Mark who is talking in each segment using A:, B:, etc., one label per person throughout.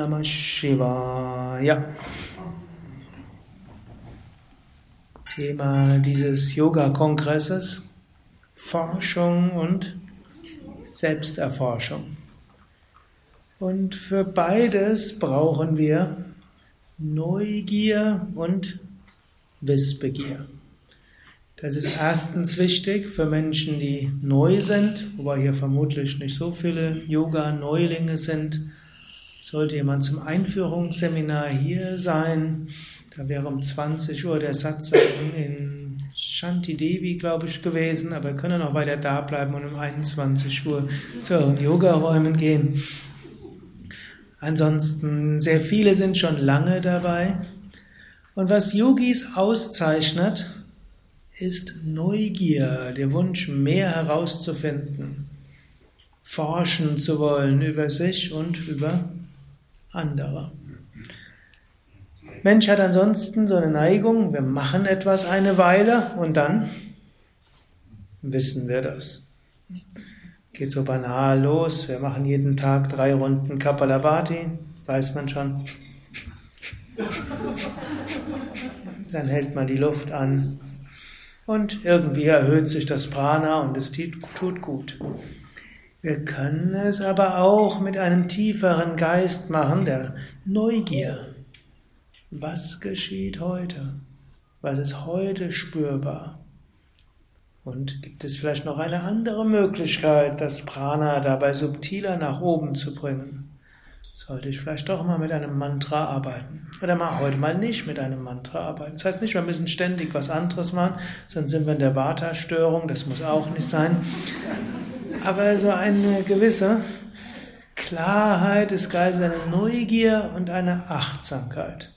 A: Namah Shivaya. Thema dieses Yoga-Kongresses Forschung und Selbsterforschung. Und für beides brauchen wir Neugier und Wissbegier. Das ist erstens wichtig für Menschen, die neu sind, wobei hier vermutlich nicht so viele Yoga-Neulinge sind. Sollte jemand zum Einführungsseminar hier sein, da wäre um 20 Uhr der Satsang in Shanti Devi, glaube ich, gewesen, aber können auch weiter da bleiben und um 21 Uhr zu euren Yoga-Räumen gehen. Ansonsten, sehr viele sind schon lange dabei. Und was Yogis auszeichnet, ist Neugier, der Wunsch, mehr herauszufinden, forschen zu wollen über sich und über andere. Mensch hat ansonsten so eine Neigung, wir machen etwas eine Weile und dann wissen wir das. Geht so banal los, wir machen jeden Tag drei Runden Kapalabhati, weiß man schon. Dann hält man die Luft an und irgendwie erhöht sich das Prana und es tut gut. Wir können es aber auch mit einem tieferen Geist machen, der Neugier. Was geschieht heute? Was ist heute spürbar? Und gibt es vielleicht noch eine andere Möglichkeit, das Prana dabei subtiler nach oben zu bringen? Sollte ich vielleicht doch mal mit einem Mantra arbeiten? Oder mal heute mal nicht mit einem Mantra arbeiten? Das heißt nicht, wir müssen ständig was anderes machen, sonst sind wir in der Vata-Störung, das muss auch nicht sein. Aber so eine gewisse Klarheit des Geistes, eine Neugier und eine Achtsamkeit.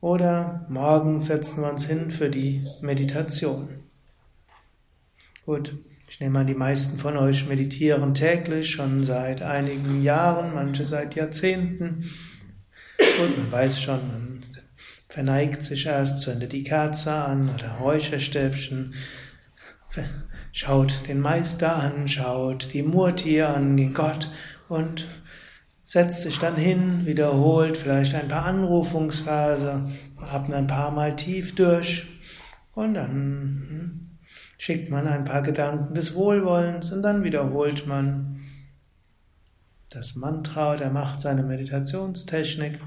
A: Oder morgen setzen wir uns hin für die Meditation. Gut, ich nehme an, die meisten von euch meditieren täglich, schon seit einigen Jahren, manche seit Jahrzehnten. Und man weiß schon, man verneigt sich erst, zündet die Kerze an oder Räucherstäbchen, schaut den Meister an, schaut die Murti an, den Gott. Und setzt sich dann hin, wiederholt vielleicht ein paar Anrufungsverse, atmet ein paar Mal tief durch. Und dann hm, schickt man ein paar Gedanken des Wohlwollens und dann wiederholt man das Mantra der macht seine Meditationstechnik.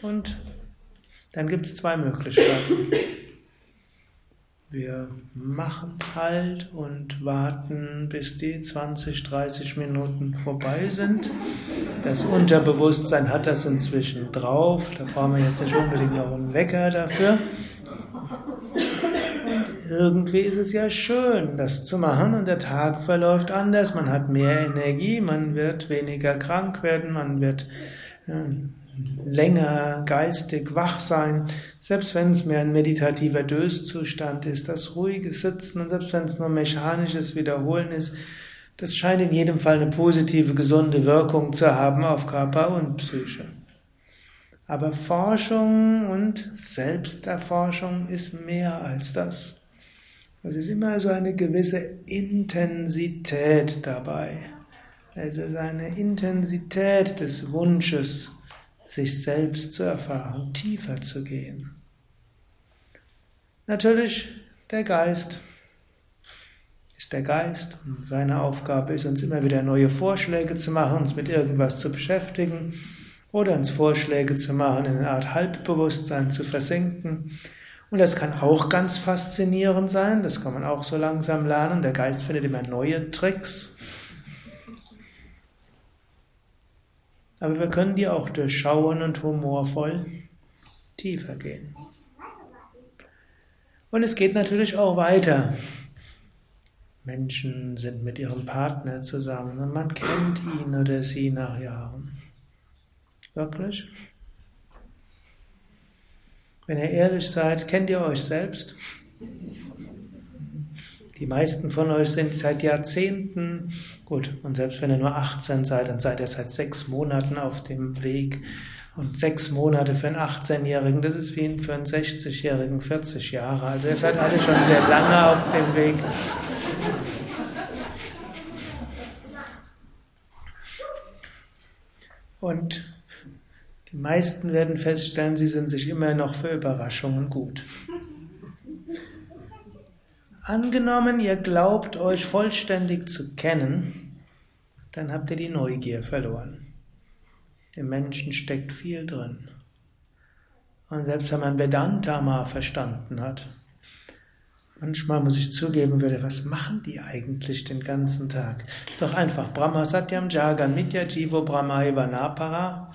A: Und dann gibt es zwei Möglichkeiten. Wir machen halt und warten, bis die 20, 30 Minuten vorbei sind. Das Unterbewusstsein hat das inzwischen drauf. Da brauchen wir jetzt nicht unbedingt noch einen Wecker dafür. Irgendwie ist es ja schön, das zu machen und der Tag verläuft anders. Man hat mehr Energie, man wird weniger krank werden, man wird länger geistig wach sein, selbst wenn es mehr ein meditativer Döszustand ist, das ruhige Sitzen und selbst wenn es nur mechanisches Wiederholen ist, das scheint in jedem Fall eine positive, gesunde Wirkung zu haben auf Körper und Psyche. Aber Forschung und Selbsterforschung ist mehr als das. Es ist immer so eine gewisse Intensität dabei. Es ist eine Intensität des Wunsches, sich selbst zu erfahren, tiefer zu gehen. Natürlich, der Geist ist der Geist und seine Aufgabe ist, uns immer wieder neue Vorschläge zu machen, uns mit irgendwas zu beschäftigen oder uns Vorschläge zu machen, in eine Art Halbbewusstsein zu versinken. Und das kann auch ganz faszinierend sein, das kann man auch so langsam lernen. Der Geist findet immer neue Tricks, aber wir können die auch durchschauen und humorvoll tiefer gehen. Und es geht natürlich auch weiter. Menschen sind mit ihrem Partner zusammen und man kennt ihn oder sie nach Jahren. Wirklich? Wenn ihr ehrlich seid, kennt ihr euch selbst? Die meisten von euch sind seit Jahrzehnten, gut, und selbst wenn ihr nur 18 seid, dann seid ihr seit sechs Monaten auf dem Weg. Und sechs Monate für einen 18-Jährigen, das ist wie für einen 60-Jährigen 40 Jahre. Also ihr seid alle schon sehr lange auf dem Weg. Und Die meisten werden feststellen, sie sind sich immer noch für Überraschungen gut. Angenommen, ihr glaubt euch vollständig zu kennen, dann habt ihr die Neugier verloren. Im Menschen steckt viel drin. Und selbst wenn man Vedanta mal verstanden hat, manchmal muss ich zugeben würde, was machen die eigentlich den ganzen Tag? Ist doch einfach. Brahma Satyam Jagan Mitya Jivo Brahma Ivanapara.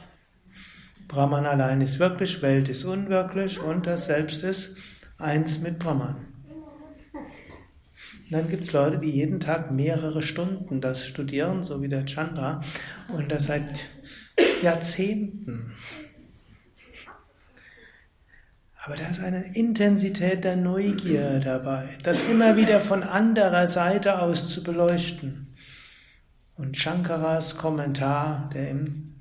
A: Brahman allein ist wirklich, Welt ist unwirklich und das Selbst ist eins mit Brahman. Und dann gibt es Leute, die jeden Tag mehrere Stunden das studieren, so wie der Chandra, und das seit Jahrzehnten. Aber da ist eine Intensität der Neugier dabei, das immer wieder von anderer Seite aus zu beleuchten. Und Shankaras Kommentar, der in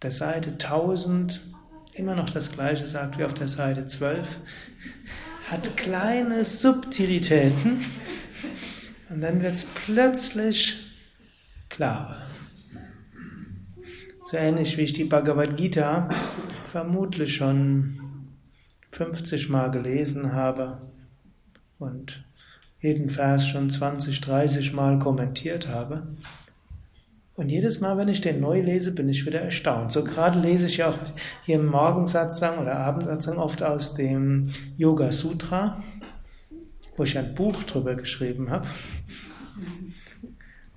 A: der Seite 1000 immer noch das gleiche sagt wie auf der Seite 12, hat kleine Subtilitäten und dann wird es plötzlich klarer. So ähnlich wie ich die Bhagavad Gita vermutlich schon 50 Mal gelesen habe und jeden Vers schon 20, 30 Mal kommentiert habe. Und jedes Mal, wenn ich den neu lese, bin ich wieder erstaunt. So gerade lese ich ja auch hier im Morgensatzang oder Abendsatzang oft aus dem Yoga Sutra, wo ich ein Buch drüber geschrieben habe,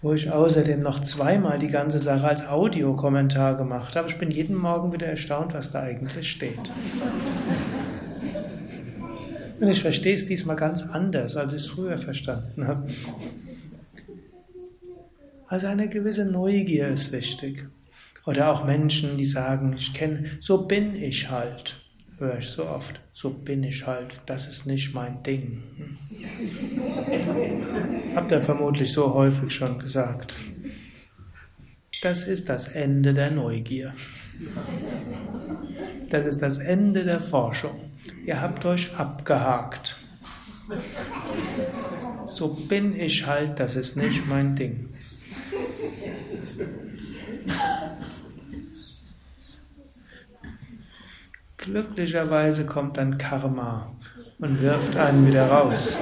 A: wo ich außerdem noch zweimal die ganze Sache als Audiokommentar gemacht habe. Ich bin jeden Morgen wieder erstaunt, was da eigentlich steht. Und ich verstehe es diesmal ganz anders, als ich es früher verstanden habe. Also eine gewisse Neugier ist wichtig. Oder auch Menschen, die sagen, ich kenne, so bin ich halt. Höre ich so oft. So bin ich halt. Das ist nicht mein Ding. Habt ihr vermutlich so häufig schon gesagt. Das ist das Ende der Neugier. Das ist das Ende der Forschung. Ihr habt euch abgehakt. So bin ich halt, das ist nicht mein Ding. Glücklicherweise kommt dann Karma und wirft einen wieder raus.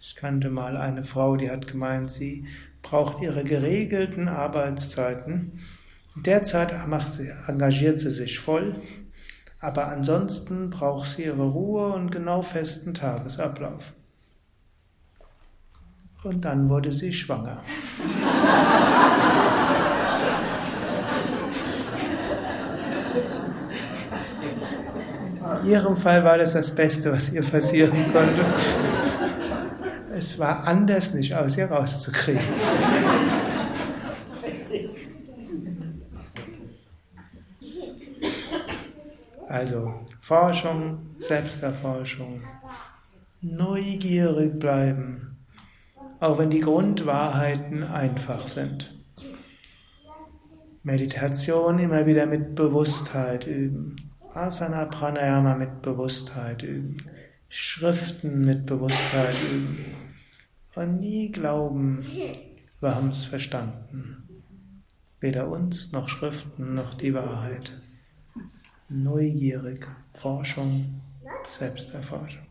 A: Ich kannte mal eine Frau, die hat gemeint, sie braucht ihre geregelten Arbeitszeiten. Derzeit macht sie, engagiert sie sich voll, aber ansonsten braucht sie ihre Ruhe und genau festen Tagesablauf. Und dann wurde sie schwanger. Ihrem Fall war das das Beste, was ihr passieren konnte. Es war anders nicht aus ihr rauszukriegen. Also Forschung, Selbsterforschung, neugierig bleiben, auch wenn die Grundwahrheiten einfach sind. Meditation immer wieder mit Bewusstheit üben. Asana Pranayama mit Bewusstheit üben. Schriften mit Bewusstheit üben. Und nie glauben, wir haben es verstanden. Weder uns noch Schriften noch die Wahrheit. Neugierig, Forschung, Selbsterforschung.